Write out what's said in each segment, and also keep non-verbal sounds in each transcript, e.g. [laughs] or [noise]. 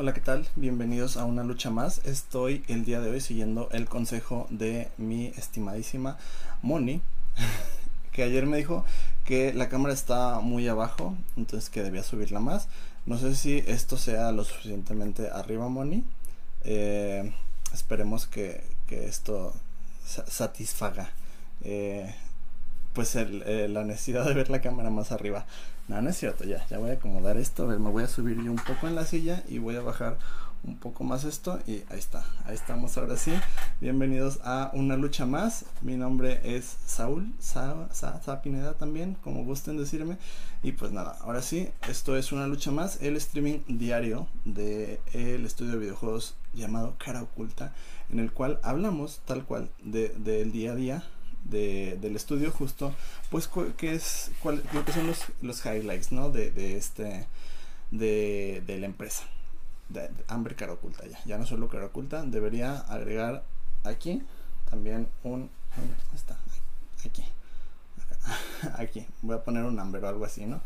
Hola, ¿qué tal? Bienvenidos a una lucha más. Estoy el día de hoy siguiendo el consejo de mi estimadísima Moni, [laughs] que ayer me dijo que la cámara está muy abajo, entonces que debía subirla más. No sé si esto sea lo suficientemente arriba, Moni. Eh, esperemos que, esto satisfaga eh, pues eh, la necesidad de ver la cámara más arriba. No, no es cierto, ya, ya voy a acomodar esto. A ver, me voy a subir yo un poco en la silla y voy a bajar un poco más esto y ahí está, ahí estamos ahora sí. Bienvenidos a una lucha más. Mi nombre es Saúl, Sa, Sa, Pineda también, como gusten decirme. Y pues nada, ahora sí, esto es una lucha más, el streaming diario del el estudio de videojuegos llamado Cara Oculta, en el cual hablamos tal cual del de, día a día de, del estudio justo, pues que es cuál, lo que son los, los highlights, ¿no? De, de este, de, de la empresa. De, hambre cara oculta ya, ya no solo cara oculta, debería agregar aquí también un, está, aquí, [laughs] aquí, voy a poner un Amber o algo así, ¿no?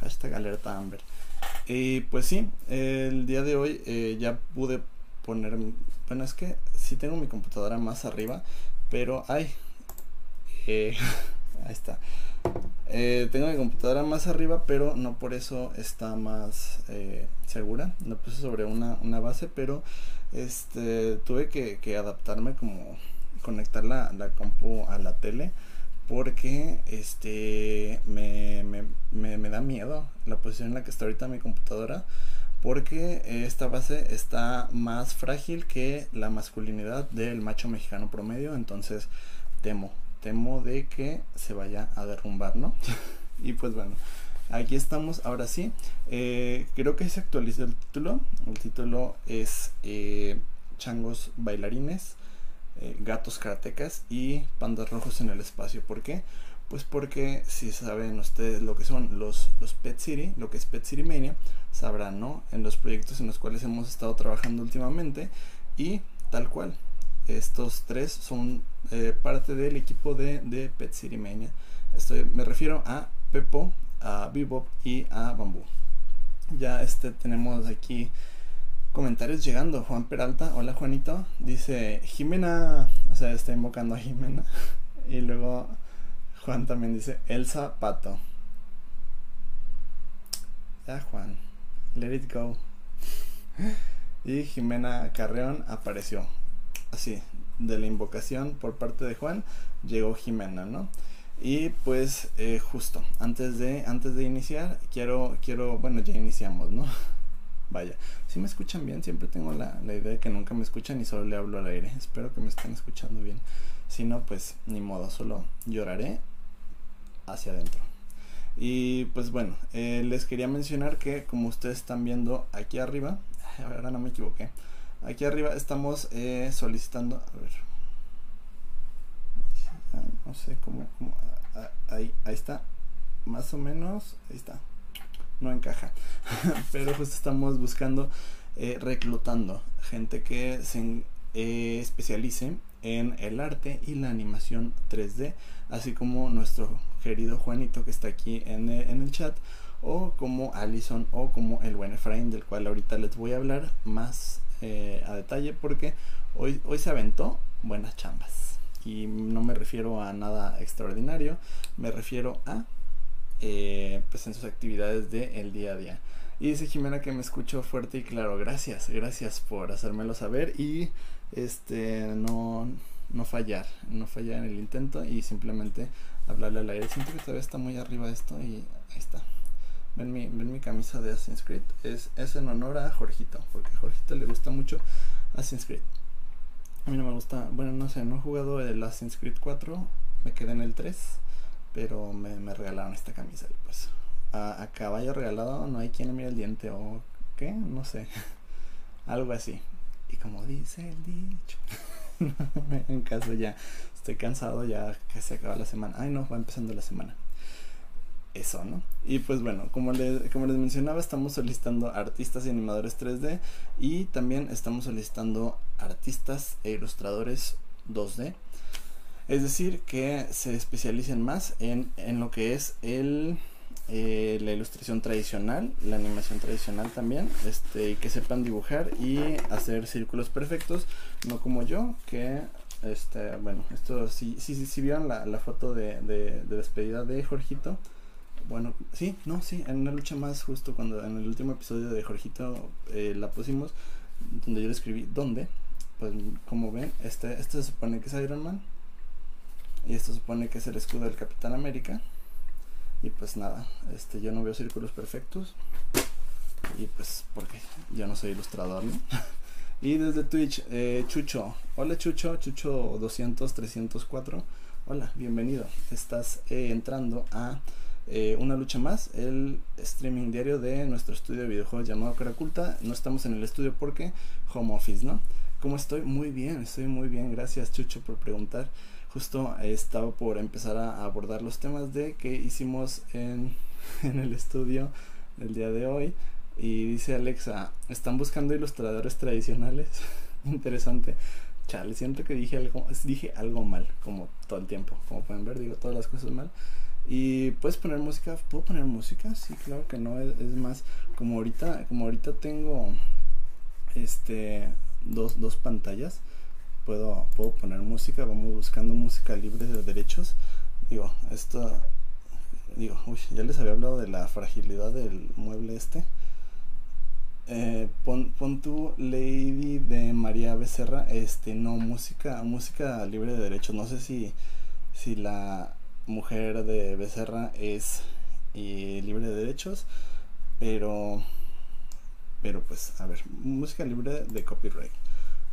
Hashtag alerta Amber. Y pues sí, el día de hoy eh, ya pude poner, bueno es que sí tengo mi computadora más arriba, pero ay, [laughs] ahí está. Eh, tengo mi computadora más arriba, pero no por eso está más eh, segura. Lo puse sobre una, base, pero este tuve que, adaptarme como conectar la, la, compu a la tele porque este me, me, da miedo la posición en la que está ahorita mi computadora porque esta base está más frágil que la masculinidad del macho mexicano promedio entonces temo temo de que se vaya a derrumbar, ¿no? [laughs] y pues bueno, aquí estamos, ahora sí. Eh, creo que se actualizó el título. El título es eh, Changos Bailarines, eh, Gatos Karatecas y Pandas Rojos en el Espacio. ¿Por qué? Pues porque si saben ustedes lo que son los, los Pet City, lo que es Pet City Mania, sabrán, ¿no? En los proyectos en los cuales hemos estado trabajando últimamente y tal cual, estos tres son eh, parte del equipo de, de. Estoy, me refiero a Pepo, a Bebop y a Bambú. Ya este, tenemos aquí comentarios llegando. Juan Peralta, hola Juanito. Dice Jimena, o sea, está invocando a Jimena. [laughs] Y luego Juan también dice Elsa Pato. Ya Juan, let it go. [laughs] Y Jimena Carreón apareció así, de la invocación por parte de Juan, llegó Jimena, ¿no? Y pues eh, justo, antes de, antes de iniciar, quiero, quiero, bueno, ya iniciamos, ¿no? [laughs] Vaya, si me escuchan bien, siempre tengo la, la, idea de que nunca me escuchan y solo le hablo al aire. Espero que me estén escuchando bien. Si no, pues ni modo, solo lloraré hacia adentro. Y pues bueno, eh, les quería mencionar que como ustedes están viendo aquí arriba, [laughs] ahora no me equivoqué, Aquí arriba estamos eh, solicitando, a ver, ah, no sé cómo, ah, ahí, ahí está, más o menos, ahí está, no encaja, [laughs] pero pues estamos buscando, eh, reclutando gente que se eh, especialice en el arte y la animación 3D, así como nuestro querido Juanito que está aquí en, en el chat, o como Allison o como el buen Efraín del cual ahorita les voy a hablar más eh, a detalle porque hoy, hoy se aventó buenas chambas. Y no me refiero a nada extraordinario, me refiero a eh, pues en sus actividades del el día a día. Y dice Jimena que me escucho fuerte y claro, gracias, gracias por hacérmelo saber y este no, no fallar, no fallar en el intento y simplemente hablarle al aire. Siento que todavía está muy arriba esto y ahí está. Ven mi, ven mi camisa de Assassin's Creed. Es, es en honor a Jorgito, porque a Jorgito le gusta mucho Assassin's Creed. A mí no me gusta, bueno, no sé, no he jugado el Assassin's Creed 4, me quedé en el 3, pero me, regalaron esta camisa y pues a, caballo regalado no hay quien le mire el diente o qué? No sé. [laughs] Algo así. Y como dice el dicho. [laughs] en caso ya estoy cansado, ya que se acaba la semana. Ay, no, va empezando la semana. Eso, ¿no? Y pues bueno, como, como les mencionaba, estamos solicitando artistas y animadores 3D y también estamos solicitando artistas e ilustradores 2D. Es decir, que se especialicen más en, en lo que es el eh, la ilustración tradicional, la animación tradicional también, este, que sepan dibujar y hacer círculos perfectos, no como yo, que, este, bueno, esto, si, vieron la, la foto de, de, despedida de Jorgito, bueno, sí, no, sí, en una lucha más, justo cuando en el último episodio de Jorgito eh, la pusimos, donde yo le escribí, ¿dónde? Pues como ven, este, este se supone que es Iron Man, y esto se supone que es el escudo del Capitán América. Y pues nada, este, yo no veo círculos perfectos. Y pues porque yo no soy ilustrador, ¿no? [laughs] y desde Twitch, eh, Chucho. Hola Chucho, Chucho 200 304. Hola, bienvenido. Estás eh, entrando a eh, una lucha más, el streaming diario de nuestro estudio de videojuegos llamado Caraculta. No estamos en el estudio porque home office, ¿no? ¿Cómo estoy? Muy bien, estoy muy bien. Gracias Chucho por preguntar justo estaba por empezar a abordar los temas de que hicimos en, [laughs] el estudio el día de hoy. Y dice Alexa, ¿están buscando ilustradores tradicionales? [laughs] Interesante. Chale, siento que dije algo, dije algo mal, como todo el tiempo. Como pueden ver, digo todas las cosas mal. Y puedes poner música, ¿puedo poner música? Sí, claro que no, es, más, como ahorita, como ahorita tengo este dos, dos pantallas, puedo, puedo poner música, vamos buscando música libre de derechos. Digo, esto, digo, uy, ya les había hablado de la fragilidad del mueble este. Eh, pon, pon tu Lady de María Becerra, este, no, música, música libre de derechos. No sé si, si la mujer de Becerra es y libre de derechos, pero, pero pues, a ver, música libre de copyright.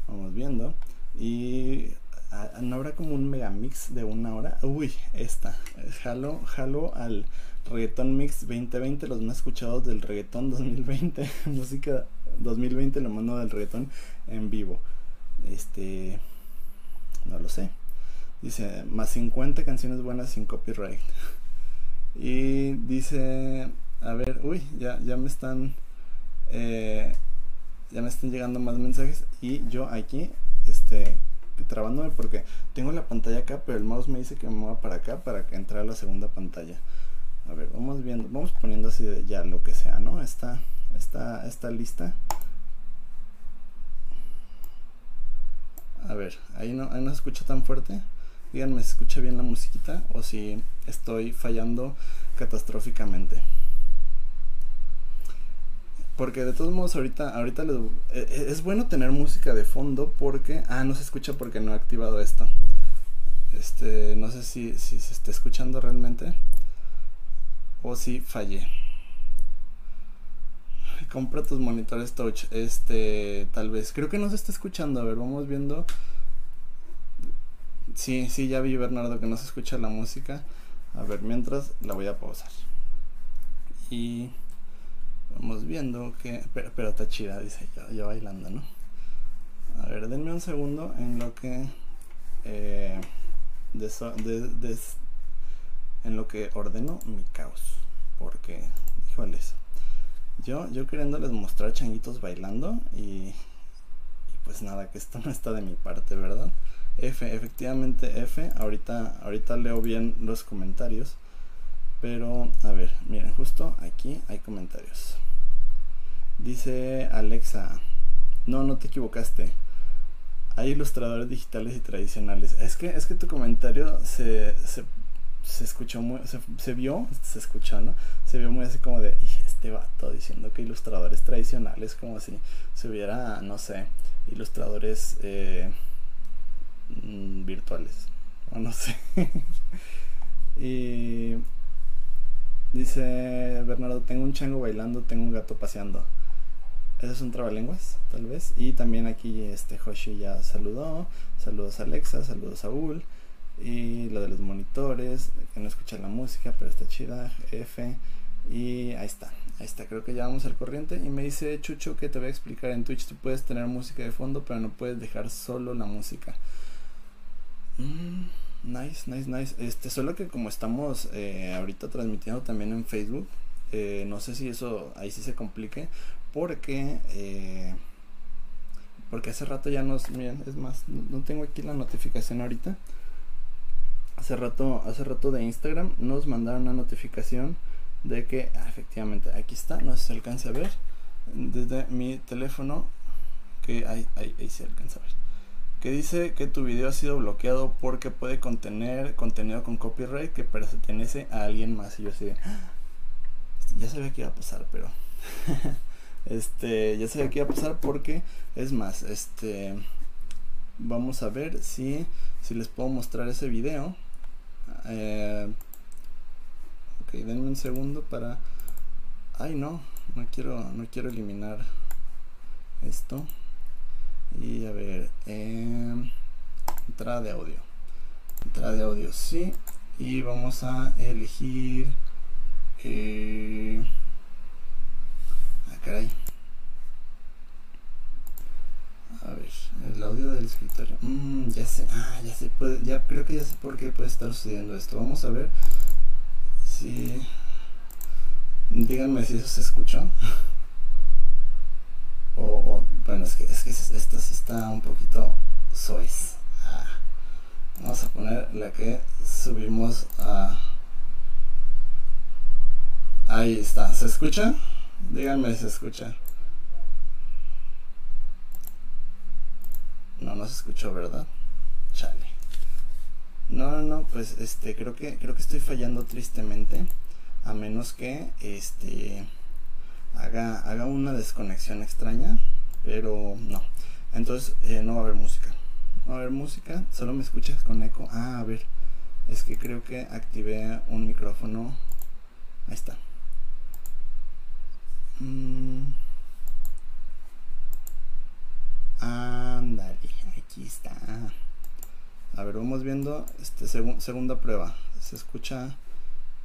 Vamos viendo. Y ah, no habrá como un megamix de una hora. Uy, esta. Jalo, jalo al reggaeton mix 2020, los más escuchados del reggaeton 2020. [laughs] Música 2020, lo mando del reggaeton en vivo. Este. No lo sé. Dice, más 50 canciones buenas sin copyright. [laughs] Y dice, a ver, uy, ya, ya me están. Eh, ya me están llegando más mensajes. Y yo aquí este, trabándome porque tengo la pantalla acá, pero el mouse me dice que me mueva para acá para entrar a la segunda pantalla. A ver, vamos viendo, vamos poniendo así de ya lo que sea, ¿no? Está, está, está lista. A ver, ahí no, ahí no se escucha tan fuerte. Díganme si escucha bien la musiquita o si estoy fallando catastróficamente. Porque de todos modos ahorita, ahorita les, e, e, es bueno tener música de fondo porque... Ah, no se escucha porque no he activado esto. Este, no sé si, si se está escuchando realmente. O si fallé. Compra tus monitores touch. Este, tal vez. Creo que no se está escuchando. A ver, vamos viendo. Sí, sí, ya vi Bernardo que no se escucha la música. A ver, mientras la voy a pausar. Y... Vamos viendo que... Pero, está chida, dice ya, bailando, ¿no? A ver, denme un segundo en lo que... Eh, en lo que ordeno mi caos. Porque, híjoles. Yo, yo queriéndoles mostrar changuitos bailando y, y pues nada, que esto no está de mi parte, ¿verdad? F, efectivamente F, ahorita, ahorita leo bien los comentarios. Pero, a ver, miren, justo aquí hay comentarios. Dice Alexa, no, no te equivocaste. Hay ilustradores digitales y tradicionales. Es que, es que tu comentario se, se, se escuchó muy, se, se, vio, se escuchó, ¿no? Se vio muy así como de, este vato diciendo que ilustradores tradicionales, como si se hubiera, no sé, ilustradores eh, mm, virtuales, o no sé. [laughs] y dice Bernardo, tengo un chango bailando, tengo un gato paseando. Ese es un trabalenguas, tal vez. Y también aquí este Hoshi ya saludó. Saludos a Alexa, saludos a Ul. Y lo de los monitores, que no escucha la música, pero está chida. F. Y ahí está. Ahí está, creo que ya vamos al corriente. Y me dice Chucho que te voy a explicar en Twitch. Tú puedes tener música de fondo, pero no puedes dejar solo la música. Mm, nice, nice, nice. Este, solo que como estamos eh, ahorita transmitiendo también en Facebook, eh, no sé si eso ahí sí se complique. Porque, eh, porque hace rato ya nos. Miren, es más, no tengo aquí la notificación ahorita. Hace rato, hace rato de Instagram nos mandaron una notificación de que ah, efectivamente aquí está, no se alcanza a ver desde mi teléfono que ahí, ahí, ahí se alcanza a ver que dice que tu video ha sido bloqueado porque puede contener contenido con copyright que pertenece a alguien más. Y yo así ah, ya sabía que iba a pasar pero [laughs] este ya sabía que iba a pasar porque es más este vamos a ver si si les puedo mostrar ese video eh, ok denme un segundo para ay no no quiero no quiero eliminar esto. Y a ver eh, de audio entrada de audio sí y vamos a elegir eh, ah caray a ver, el audio del escritorio. Mm, ya sé, ah, ya sé, ya creo que ya sé por qué puede estar sucediendo esto. Vamos a ver si. Díganme si eso se escuchó. [laughs] O, bueno, es que, es que esta sí está un poquito sois. Vamos a poner la que subimos a. Ahí está, ¿se escucha? Díganme si se escucha. No, no se escuchó, ¿verdad? Chale. No, no, no, pues este, creo que, creo que estoy fallando tristemente. A menos que este haga, haga una desconexión extraña. Pero no. Entonces eh, no va a haber música. A haber música. Solo me escuchas con eco. Ah, a ver. Es que creo que activé un micrófono. Ahí está. Mm. Ándale, aquí está. A ver, vamos viendo este segunda prueba. Se escucha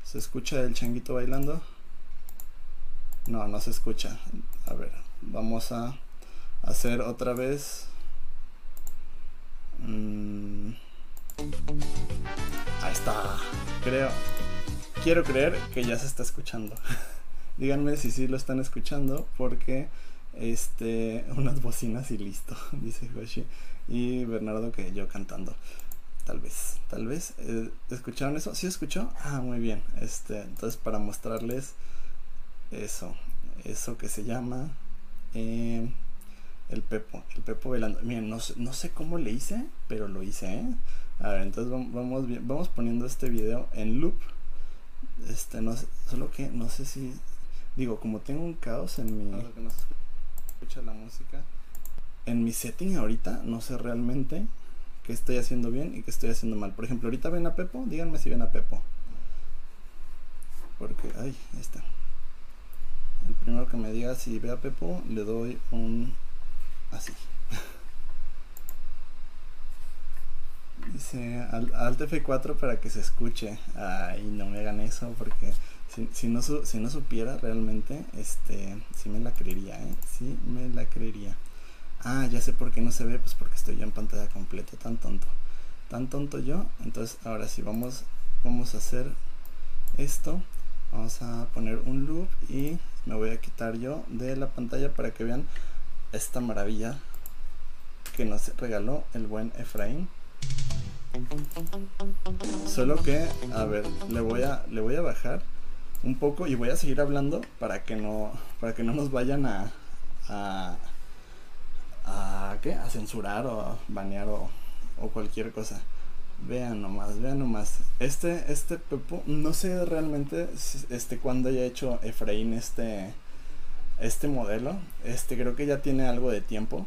se escucha el changuito bailando. No, no se escucha. A ver, vamos a hacer otra vez. Mm. Ahí está. Creo. Quiero creer que ya se está escuchando. [laughs] Díganme si sí lo están escuchando porque este, unas bocinas y listo, [laughs] dice Hoshi. Y Bernardo que yo cantando. Tal vez, tal vez. Eh, ¿Escucharon eso? ¿Sí escuchó? Ah, muy bien. Este, entonces para mostrarles eso, eso que se llama eh, el Pepo, el Pepo bailando. Miren, no, no sé cómo le hice, pero lo hice, ¿eh? A ver, entonces vamos, vamos poniendo este video en loop. Este, no sé, solo que no sé si, digo, como tengo un caos en mi escucha la música. En mi setting ahorita no sé realmente qué estoy haciendo bien y qué estoy haciendo mal. Por ejemplo, ahorita ven a Pepo, díganme si ven a Pepo. Porque, ay, ahí está. El primero que me diga si ve a Pepo, le doy un así. [laughs] Dice Alt F4 para que se escuche. Ay, no me hagan eso porque si, no, si no supiera realmente, este, sí me la creería, ¿eh? Sí me la creería. Ah, ya sé por qué no se ve, pues porque estoy yo en pantalla completa, tan tonto. Tan tonto yo. Entonces, ahora sí, vamos, vamos a hacer esto. Vamos a poner un loop y me voy a quitar yo de la pantalla para que vean esta maravilla que nos regaló el buen Efraín. Solo que, a ver, le voy a, le voy a bajar un poco y voy a seguir hablando para que no para que no nos vayan a a, a ¿qué? a censurar o a banear o, o cualquier cosa vean nomás vean nomás este este Pepo no sé realmente este cuándo haya hecho Efraín este este modelo este creo que ya tiene algo de tiempo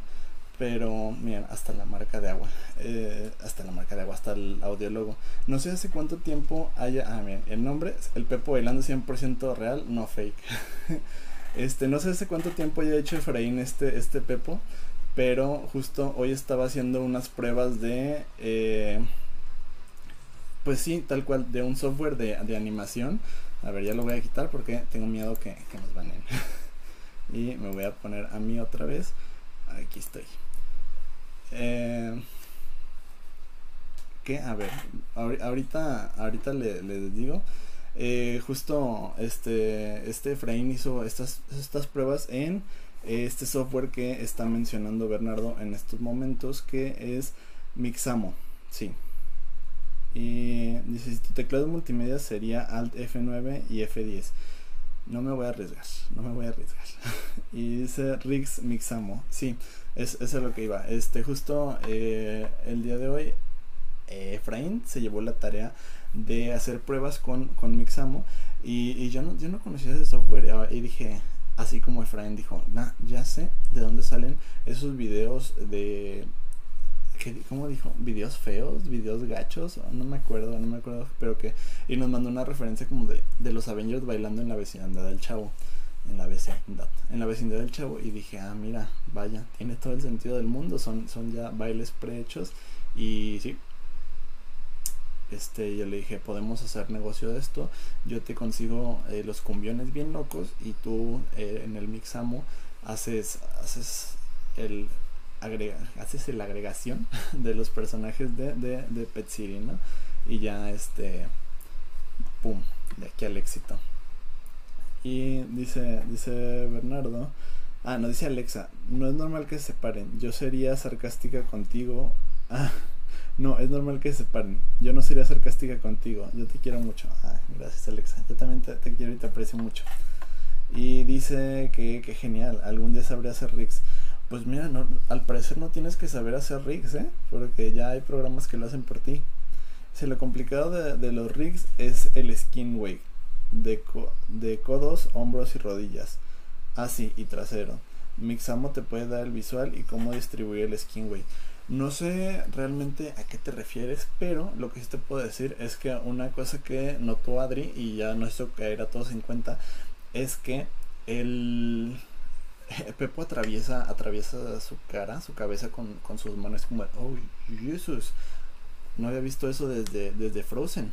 pero miren, hasta la marca de agua, eh, hasta la marca de agua, hasta el audiólogo. No sé hace cuánto tiempo haya, ah, miren, el nombre, el Pepo bailando 100% real, no fake. [laughs] este, no sé hace cuánto tiempo haya hecho Efraín este, este Pepo, pero justo hoy estaba haciendo unas pruebas de, eh, pues sí, tal cual, de un software de, de animación A ver, ya lo voy a quitar porque tengo miedo que, que nos banen. [laughs] y me voy a poner a mí otra vez. Aquí estoy. Eh, que, a ver, ahorita, ahorita les digo. Eh, justo este, este Efraín hizo estas, estas pruebas en este software que está mencionando Bernardo en estos momentos, que es Mixamo. Sí. Y dice, si tu teclado multimedia sería Alt F9 y F10. No me voy a arriesgar, no me voy a arriesgar. [laughs] y dice Riggs Mixamo. Sí, es, eso es lo que iba. Este, justo eh, el día de hoy, Efraín se llevó la tarea de hacer pruebas con, con Mixamo. Y, yo, no, yo no conocía ese software. Y dije, así como Efraín dijo, nah, ya sé de dónde salen esos videos de ¿cómo dijo? Videos feos, videos gachos, no me acuerdo, no me acuerdo, pero que, y nos mandó una referencia como de, de los Avengers bailando en la vecindad del chavo, en la vecindad, en la vecindad del chavo, y dije, ah, mira, vaya, tiene todo el sentido del mundo, son, son ya bailes prehechos, y sí, este, yo le dije, podemos hacer negocio de esto, yo te consigo eh, los cumbiones bien locos, y tú eh, en el Mixamo haces, haces el agrega, haces la agregación [laughs] de los personajes de, de, de Pet City, ¿no? Y ya este, pum, de aquí al éxito. Y dice, dice Bernardo, ah, no, dice Alexa, no es normal que se separen, yo sería sarcástica contigo. [laughs] Ah, no, es normal que se separen, yo no sería sarcástica contigo, yo te quiero mucho. Ah, gracias Alexa, yo también te, quiero y te aprecio mucho. Y dice que, que genial, algún día sabré hacer rigs. Pues mira, al parecer no tienes que saber hacer rigs, ¿eh? Porque ya hay programas que lo hacen por ti. Si lo complicado de, los rigs es el skin weight de, de codos, hombros y rodillas. Así, ah, y trasero. Mixamo te puede dar el visual y cómo distribuir el skin weight. No sé realmente a qué te refieres, pero lo que sí te puedo decir es que una cosa que notó Adri, y ya no hizo caer a todos en cuenta, es que el [laughs] Pepo atraviesa, atraviesa su cara, su cabeza con, sus manos como, oh, Jesús. No había visto eso desde, desde Frozen.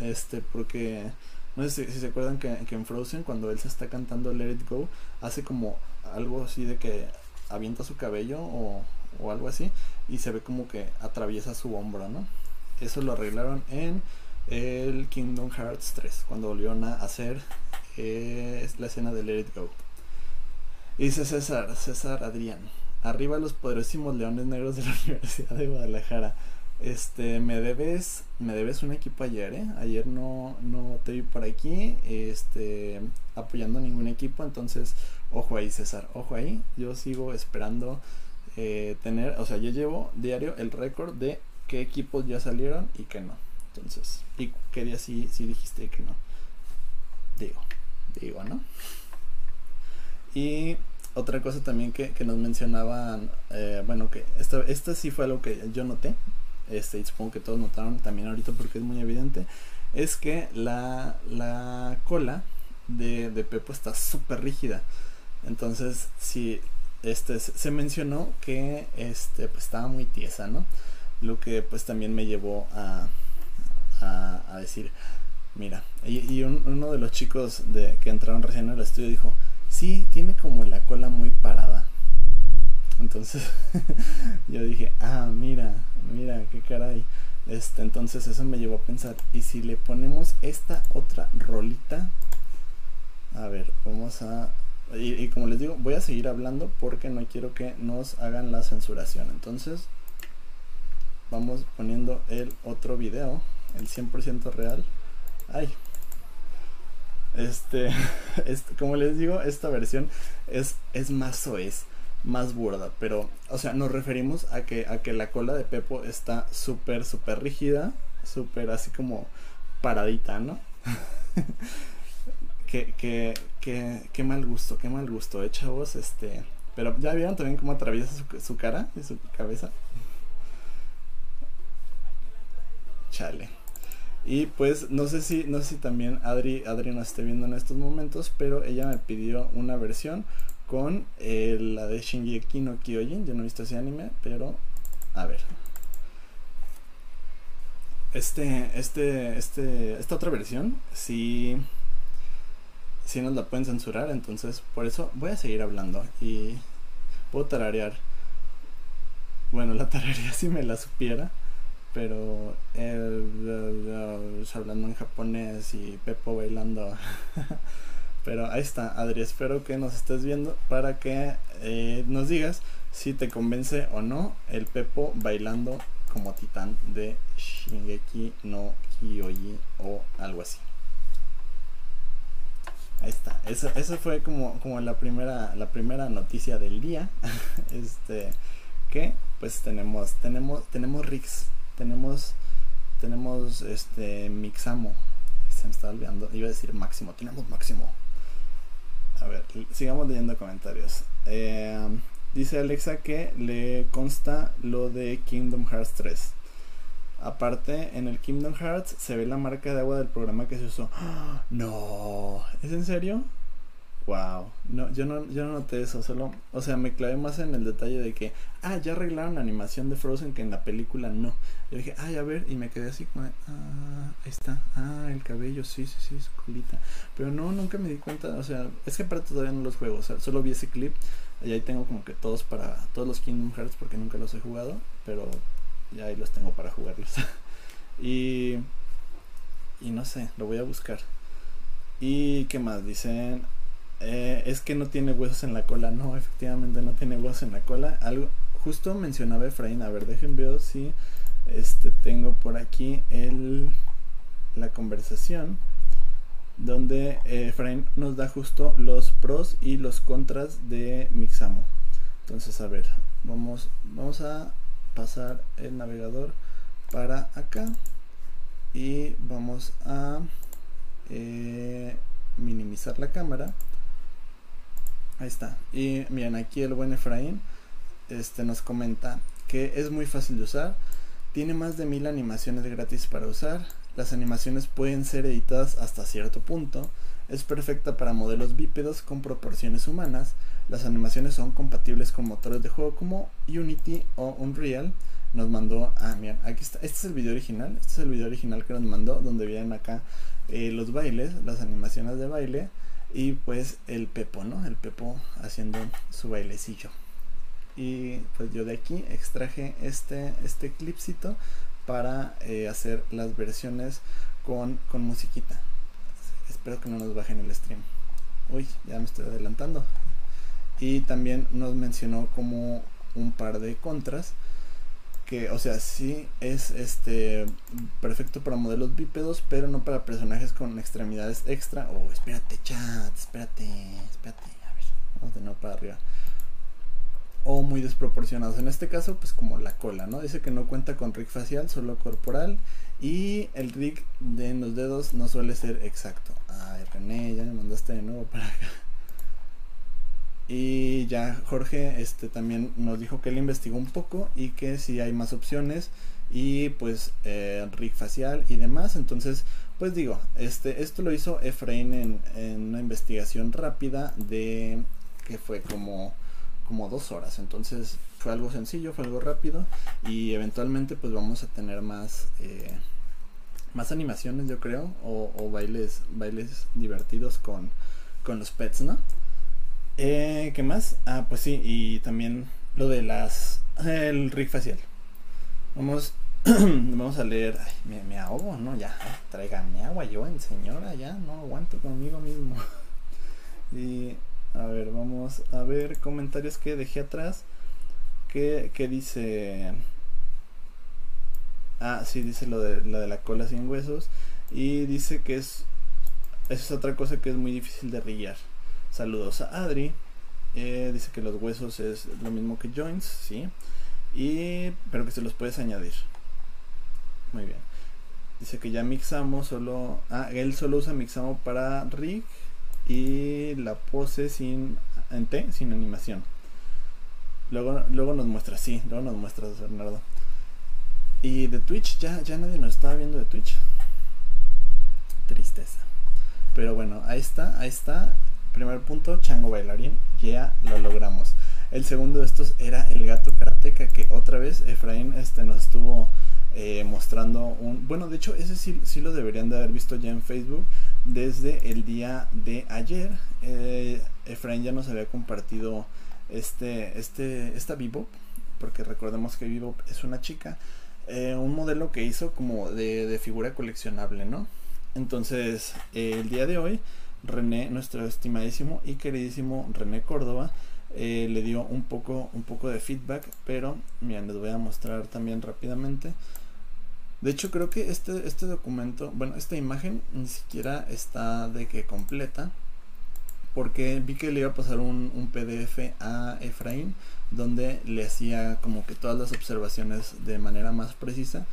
Este, porque, no sé si, se acuerdan que, en Frozen, cuando él se está cantando Let It Go, hace como algo así de que avienta su cabello o, o algo así, y se ve como que atraviesa su hombro, ¿no? Eso lo arreglaron en el Kingdom Hearts 3, cuando volvieron a hacer eh, la escena de Let It Go. Dice César, César Adrián. Arriba los poderosísimos leones negros de la [laughs] Universidad de Guadalajara. Este, me debes, me debes un equipo ayer, ¿eh? Ayer no, no te vi por aquí, este, apoyando ningún equipo, entonces, ojo ahí, César, ojo ahí. Yo sigo esperando eh, tener, o sea, yo llevo diario el récord de qué equipos ya salieron y qué no. Entonces, y qué día sí, sí dijiste que no. Digo, digo, ¿no? Y otra cosa también que, nos mencionaban, eh, bueno, que esto, esto sí fue algo que yo noté, este, y supongo que todos notaron también ahorita porque es muy evidente, es que la, la cola de, de Pepo está súper rígida. Entonces, sí, este, se mencionó que este, pues, estaba muy tiesa, ¿no? Lo que pues también me llevó a, a, decir, mira, y, uno de los chicos de, que entraron recién al estudio dijo, sí, tiene como la cola muy parada. Entonces [laughs] yo dije, ah, mira, mira, qué caray. Este, entonces eso me llevó a pensar, ¿y si le ponemos esta otra rolita? A ver, vamos a... Y, como les digo, voy a seguir hablando porque no quiero que nos hagan la censuración. Entonces, vamos poniendo el otro video, el 100% real. Ay, este, [laughs] como les digo, esta versión es, es más soez, más burda, pero, o sea, nos referimos a que, a que la cola de Pepo está súper, súper rígida, súper así como paradita, ¿no? qué, qué, qué, qué, mal gusto, qué mal gusto, eh, chavos, este, pero ya vieron también cómo atraviesa su, su cara y su cabeza. Chale. Y pues no sé si, no sé si también Adri, Adri nos esté viendo en estos momentos, pero ella me pidió una versión con eh, la de Shingeki no Kyojin. Yo no he visto ese anime, pero a ver. Este, este, este, esta otra versión sí, si nos la pueden censurar, entonces por eso voy a seguir hablando y puedo tararear. Bueno, la tararía [laughs] si me la supiera, pero eh, hablando en japonés y Pepo bailando. [laughs] pero ahí está, Adri, espero que nos estés viendo para que eh, nos digas si te convence o no el Pepo bailando como titán de Shingeki no Kyoji o algo así. Ahí está. Eso, eso fue como, como la primera, la primera noticia del día. [laughs] este que pues tenemos, tenemos, tenemos Rix, tenemos, tenemos este Mixamo. Se me está olvidando, iba a decir máximo, tenemos máximo. A ver, sigamos leyendo comentarios. Eh, dice Alexa que le consta lo de Kingdom Hearts 3. Aparte, en el Kingdom Hearts se ve la marca de agua del programa que se usó. [gasps] No, ¿es en serio? Wow, no, yo no, yo no noté eso, solo, o sea, me clavé más en el detalle de que, ah, ya arreglaron la animación de Frozen que en la película no. Yo dije, ay, a ver, y me quedé así como, ah, ahí está, ah, el cabello, sí, sí, sí, su colita. Pero no, nunca me di cuenta, o sea, es que para todavía no los juego, o sea, solo vi ese clip, y ahí tengo como que todos para, todos los Kingdom Hearts porque nunca los he jugado, pero ya ahí los tengo para jugarlos. [laughs] y, y no sé, lo voy a buscar. ¿Y qué más? Dicen, eh, es que no tiene huesos en la cola. No, efectivamente no tiene huesos en la cola. Algo, justo mencionaba Efraín, a ver, dejen ver si este, tengo por aquí el, la conversación donde eh, Efraín nos da justo los pros y los contras de Mixamo. Entonces, a ver, vamos, vamos a pasar el navegador para acá y vamos a eh, minimizar la cámara ahí está. Y miren aquí el buen Efraín este nos comenta que es muy fácil de usar. Tiene más de mil animaciones gratis para usar. Las animaciones pueden ser editadas hasta cierto punto. Es perfecta para modelos bípedos con proporciones humanas. Las animaciones son compatibles con motores de juego como Unity o Unreal. Nos mandó, ah, mira, aquí está, este es el video original, este es el video original que nos mandó, donde vienen acá eh, los bailes, las animaciones de baile y pues el Pepo, ¿no? El Pepo haciendo su bailecillo. Y pues yo de aquí extraje este, este clipcito para eh, hacer las versiones con, con musiquita. Espero que no nos bajen el stream. Uy, ya me estoy adelantando y también nos mencionó como un par de contras que o sea sí es este perfecto para modelos bípedos pero no para personajes con extremidades extra. Oh espérate chat espérate espérate a ver vamos de nuevo para arriba. O muy desproporcionados. En este caso pues como la cola no dice que no cuenta con rig facial solo corporal. Y el rig de los dedos no suele ser exacto. Ay René ya me mandaste de nuevo para acá y ya Jorge este, también nos dijo que él investigó un poco y que si hay más opciones y pues eh, rig facial y demás. Entonces, pues digo, este, esto lo hizo Efraín en, una investigación rápida de que fue como, como dos horas. Entonces fue algo sencillo, fue algo rápido y eventualmente pues vamos a tener más... Eh, más animaciones yo creo o, o, bailes bailes divertidos con, con los pets no eh, ¿Qué más? Ah, pues sí, y también lo de las. El rig facial. Vamos, [clears throat] vamos a leer. Ay, me, ahogo, ¿no? Ya, tráigame agua yo en señora, ya, no aguanto conmigo mismo. [laughs] y a ver, vamos a ver comentarios que dejé atrás. ¿Qué, qué dice? Ah, sí, dice lo de, lo de la cola sin huesos. Y dice que es. Esa es otra cosa que es muy difícil de rillar. Saludos a Adri. Eh, dice que los huesos es lo mismo que joints, sí. Y, pero que se los puedes añadir. Muy bien. Dice que ya mixamos solo. Ah, él solo usa mixamo para rig y la pose sin en T, sin animación. Luego, luego nos muestra, sí, luego nos muestra Bernardo. Y de Twitch, ya, ya nadie nos estaba viendo de Twitch. Tristeza. Pero bueno, ahí está, ahí está. Primer punto, chango bailarín, ya lo logramos. El segundo de estos era el gato karateca, que otra vez Efraín este, nos estuvo eh, mostrando un... Bueno, de hecho, ese sí, sí, lo deberían de haber visto ya en Facebook desde el día de ayer. Eh, Efraín ya nos había compartido este, este, esta Bebop, porque recordemos que Bebop es una chica, eh, un modelo que hizo como de, de figura coleccionable, ¿no? Entonces, el día de hoy, René, nuestro estimadísimo y queridísimo René Córdoba, eh, le dio un poco, un poco de feedback, pero miren, les voy a mostrar también rápidamente. De hecho, creo que este, este documento, bueno, esta imagen ni siquiera está de que completa, porque vi que le iba a pasar un, un PDF a Efraín, donde le hacía como que todas las observaciones de manera más precisa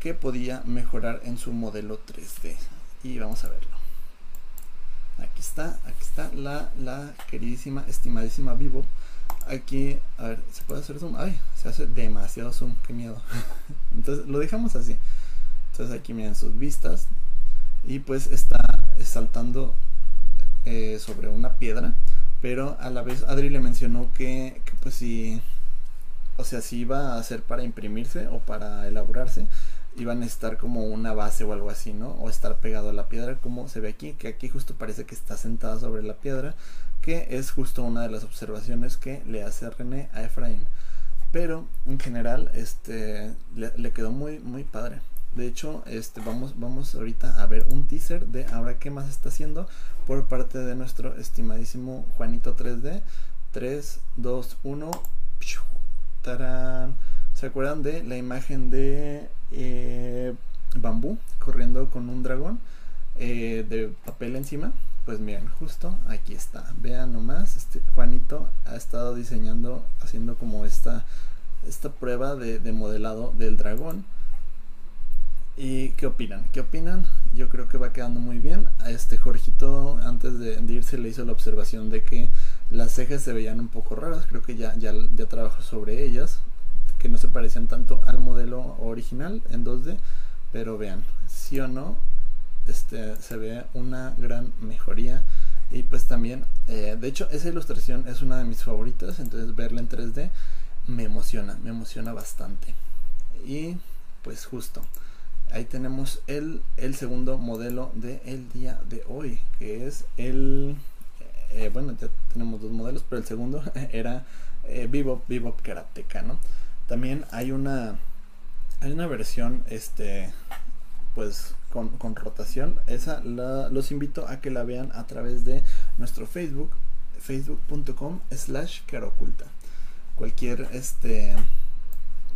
que podía mejorar en su modelo 3D. Y vamos a verlo. Aquí está, aquí está la, la queridísima, estimadísima Vivo. Aquí, a ver, ¿se puede hacer zoom? Ay, se hace demasiado zoom, qué miedo. [laughs] Entonces lo dejamos así. Entonces aquí miren sus vistas. Y pues está saltando eh, sobre una piedra. Pero a la vez Adri le mencionó que, pues si, o sea, si iba a ser para imprimirse o para elaborarse, iban a estar como una base o algo así, ¿no? O estar pegado a la piedra, como se ve aquí, que aquí justo parece que está sentada sobre la piedra, que es justo una de las observaciones que le hace René a Efraín. Pero en general, este, le, quedó muy, muy padre. De hecho, este, vamos, vamos ahorita a ver un teaser de ahora qué más está haciendo por parte de nuestro estimadísimo Juanito 3D. 3, 2, 1. ¡Tarán! ¿Se acuerdan de la imagen de eh, bambú corriendo con un dragón eh, de papel encima. Pues miren, justo aquí está. Vean nomás, este Juanito ha estado diseñando, haciendo como esta, esta prueba de, modelado del dragón. ¿Y qué opinan? ¿Qué opinan? Yo creo que va quedando muy bien. A este Jorgito, antes de, irse, le hizo la observación de que las cejas se veían un poco raras. Creo que ya, ya, ya trabajó sobre ellas que no se parecían tanto al modelo original en 2D, pero vean, sí o no, este, se ve una gran mejoría. Y pues también, eh, de hecho, esa ilustración es una de mis favoritas, entonces verla en 3D me emociona, me emociona bastante. Y pues justo, ahí tenemos el, el segundo modelo del el día de hoy, que es el, eh, bueno, ya tenemos dos modelos, pero el segundo [laughs] era eh, Vivo, Vivo Karateka, ¿no? También hay una hay una versión este pues con, rotación. Esa los invito a que la vean a través de nuestro Facebook, facebook.com slash oculta. Cualquier este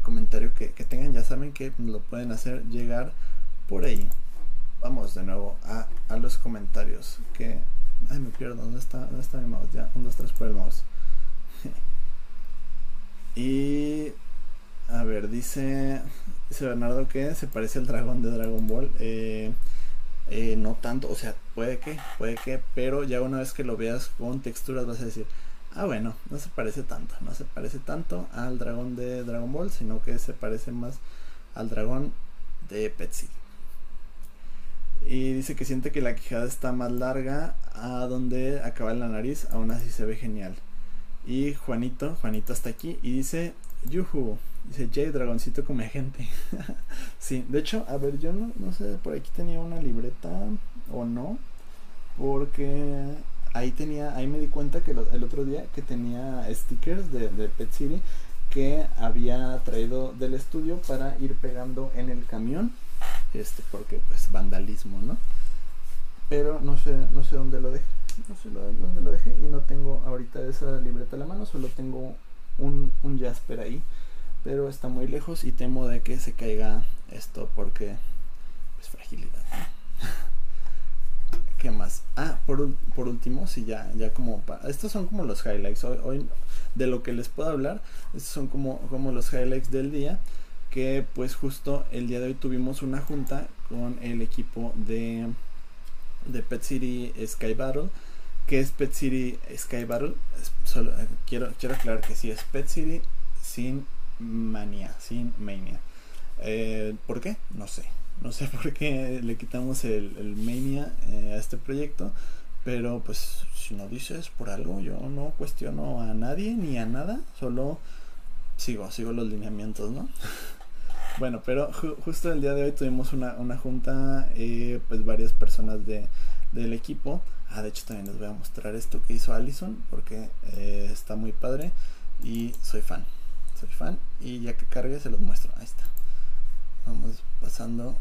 comentario que, tengan, ya saben que lo pueden hacer llegar por ahí. Vamos de nuevo a, a los comentarios. Que. Ay, me pierdo. ¿Dónde está, dónde está mi mouse? Ya, un, dos, tres por el mouse. [laughs] y dice, Bernardo que se parece al dragón de Dragon Ball. Eh, eh, no tanto, o sea, puede que, puede que, pero ya una vez que lo veas con texturas vas a decir, ah bueno, no se parece tanto, no se parece tanto al dragón de Dragon Ball, sino que se parece más al dragón de Petsy. Y dice que siente que la quijada está más larga a donde acaba la nariz, aún así se ve genial. Y Juanito, Juanito está aquí y dice, yuhu, Dice Jay Dragoncito come gente. [laughs] sí, de hecho, a ver, yo no, no sé, por aquí tenía una libreta o no. Porque ahí tenía, ahí me di cuenta que el otro día que tenía stickers de, de Pet City que había traído del estudio para ir pegando en el camión. Este, porque pues vandalismo, ¿no? Pero no sé, no sé dónde lo dejé. No sé dónde lo dejé y no tengo ahorita esa libreta a la mano, solo tengo un, un Jasper ahí pero está muy lejos y temo de que se caiga esto porque es pues, fragilidad. [laughs] ¿Qué más? Ah, por, por último, si ya, ya como estos son como los highlights. Hoy, de lo que les puedo hablar, estos son como, como los highlights del día. Que pues justo el día de hoy tuvimos una junta con el equipo de, de Pet City Sky Battle. que es Pet City Sky Battle? Eh, quiero, quiero aclarar que sí es Pet City sin Mania, sin Mania. Eh, ¿Por qué? No sé. No sé [laughs] por qué le quitamos el, Mania eh, a este proyecto. Pero pues si no dices por algo, yo no cuestiono a nadie ni a nada. Solo sigo, sigo los lineamientos, ¿no? [laughs] Bueno, pero justo el día de hoy tuvimos una, una junta, eh, pues varias personas de, del equipo. Ah, de hecho también les voy a mostrar esto que hizo Allison porque eh, está muy padre y soy fan. Soy fan y ya que cargue se los muestro. Ahí está. Vamos pasando.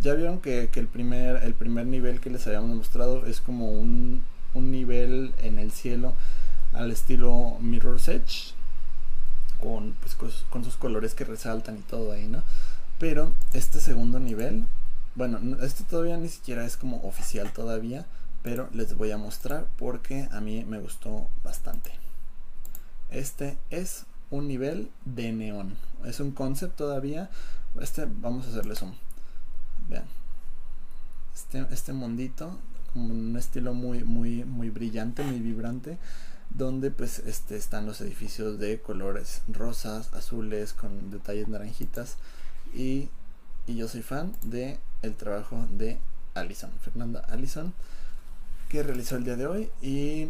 Ya vieron que, que el, primer, el primer nivel que les habíamos mostrado es como un, un nivel en el cielo al estilo Mirror's Edge con, pues, con sus colores que resaltan y todo ahí, ¿no? Pero este segundo nivel, bueno, este todavía ni siquiera es como oficial todavía, pero les voy a mostrar porque a mí me gustó bastante. Este es un nivel de neón, es un concept todavía. Este, vamos a hacerle zoom. Vean, este, este mundito, un estilo muy, muy, muy brillante, muy vibrante donde pues este, están los edificios de colores rosas, azules, con detalles naranjitas y, yo soy fan de el trabajo de Alison, Fernanda Allison, que realizó el día de hoy y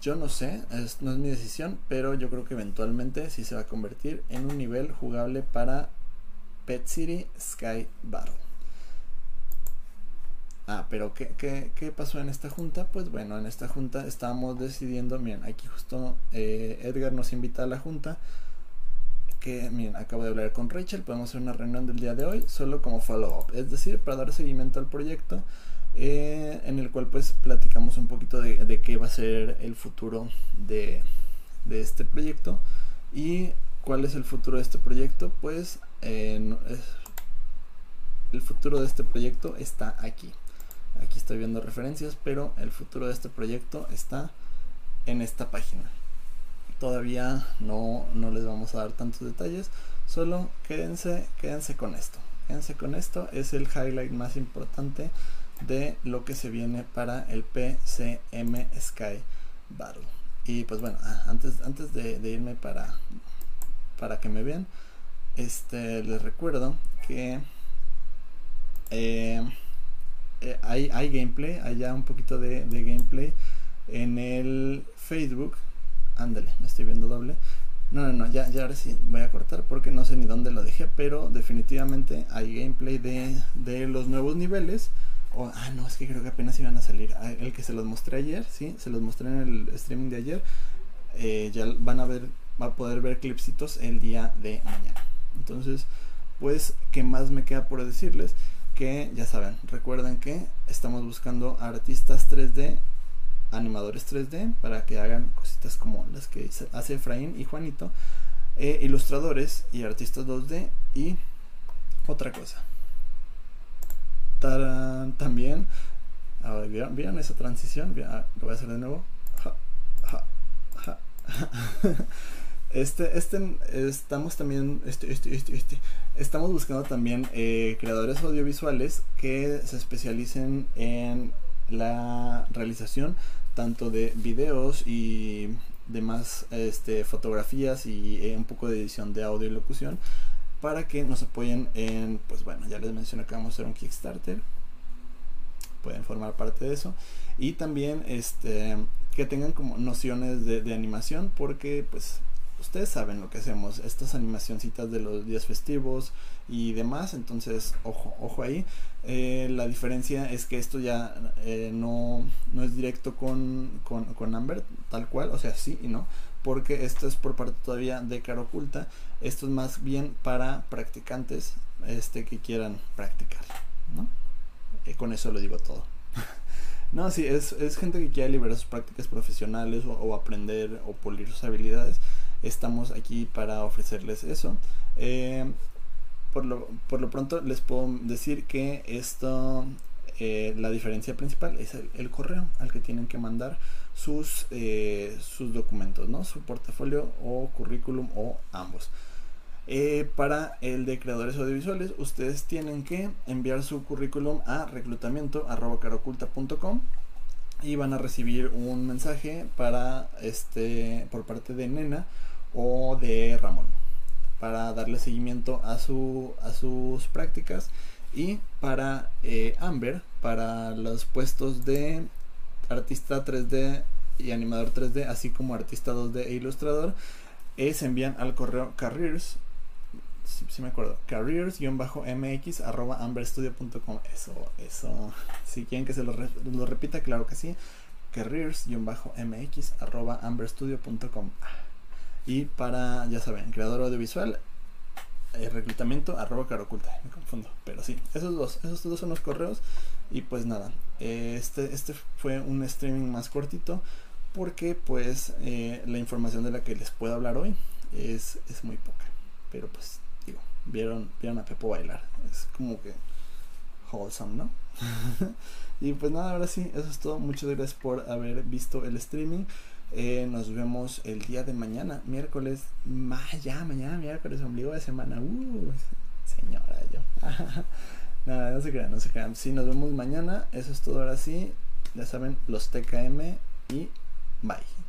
yo no sé, no es mi decisión, pero yo creo que eventualmente sí se va a convertir en un nivel jugable para Pet City Sky Battle. Ah, pero ¿qué, qué, pasó en esta junta? Pues bueno, en esta junta estábamos decidiendo, miren, aquí justo eh, Edgar nos invita a la junta, que miren, acabo de hablar con Rachel, podemos hacer una reunión del día de hoy, solo como follow-up, es decir, para dar seguimiento al proyecto, eh, en el cual pues platicamos un poquito de, qué va a ser el futuro de, este proyecto y cuál es el futuro de este proyecto, pues el futuro de este proyecto está aquí. Aquí estoy viendo referencias, pero el futuro de este proyecto está en esta página. Todavía no, no les vamos a dar tantos detalles, solo quédense, quédense con esto. Quédense con esto, es el highlight más importante de lo que se viene para el PCM Sky Battle. Y pues bueno, ah, antes, antes de, irme para, para que me vean, este, les recuerdo que eh, eh, hay, hay, gameplay, hay ya un poquito de, gameplay en el Facebook. Ándale, me estoy viendo doble. No, no, no, ya, ya ahora sí voy a cortar porque no sé ni dónde lo dejé, pero definitivamente hay gameplay de, de los nuevos niveles. Ah, no, es que creo que apenas iban a salir. Ah, el que se los mostré ayer, sí, se los mostré en el streaming de ayer. Eh, ya van a ver, va a poder ver clipsitos el día de mañana. Entonces, pues, ¿qué más me queda por decirles? que ya saben, recuerden que estamos buscando artistas 3D, animadores 3D, para que hagan cositas como las que hace Efraín y Juanito, e ilustradores y artistas 2D y otra cosa. También, ¿vieron, esa transición? Ah, lo voy a hacer de nuevo. [laughs] Este, este, estamos también, este, este, este, este, estamos buscando también eh, creadores audiovisuales que se especialicen en la realización tanto de videos y demás este, fotografías y eh, un poco de edición de audio y locución para que nos apoyen en, pues bueno, ya les mencioné que vamos a hacer un Kickstarter, pueden formar parte de eso. Y también este que tengan como nociones de, animación porque pues ustedes saben lo que hacemos, estas animacioncitas de los días festivos y demás, entonces ojo, ojo ahí. Eh, la diferencia es que esto ya eh, no, no, es directo con, con, Amber, tal cual, o sea, sí y no, porque esto es por parte todavía de cara oculta, esto es más bien para practicantes este, que quieran practicar. Eh, con eso lo digo todo. [laughs] no, sí, es, gente que quiere liberar sus prácticas profesionales o, o aprender o pulir sus habilidades estamos aquí para ofrecerles eso. Eh, por, lo, por lo pronto les puedo decir que esto, eh, la diferencia principal es el, correo al que tienen que mandar sus, eh, sus documentos, ¿no? Su portafolio o currículum o ambos. para el de creadores audiovisuales, ustedes tienen que enviar su currículum a reclutamiento.caroculta.com y van a recibir un mensaje para este por parte de Nena o de Ramón para darle seguimiento a, su, a sus prácticas y para eh, Amber para los puestos de artista 3D y animador 3D así como artista 2D e ilustrador eh, se envían al correo careers sí, me acuerdo. Careers-mx arroba amberstudio.com. Eso, eso. Si quieren que se lo, lo repita, claro que sí. Careers-mx arroba amberstudio.com. Y para, ya saben, creador audiovisual, eh, reclutamiento arroba caroculta. Me confundo. Pero sí, esos dos, esos dos son los correos. Y pues nada, este, este fue un streaming más cortito porque pues eh, la información de la que les puedo hablar hoy es, es muy poca. Pero pues digo, vieron, vieron a Pepo bailar. Es como que wholesome, ¿no? [laughs] y pues nada, ahora sí, eso es todo. Muchas gracias por haber visto el streaming. Eh, nos vemos el día de mañana, miércoles. ya, mañana, miércoles, ombligo de semana. Uh, señora, yo. [laughs] nada, no se crean, no se crean. Sí, nos vemos mañana. Eso es todo ahora sí. Ya saben, los TKM y bye.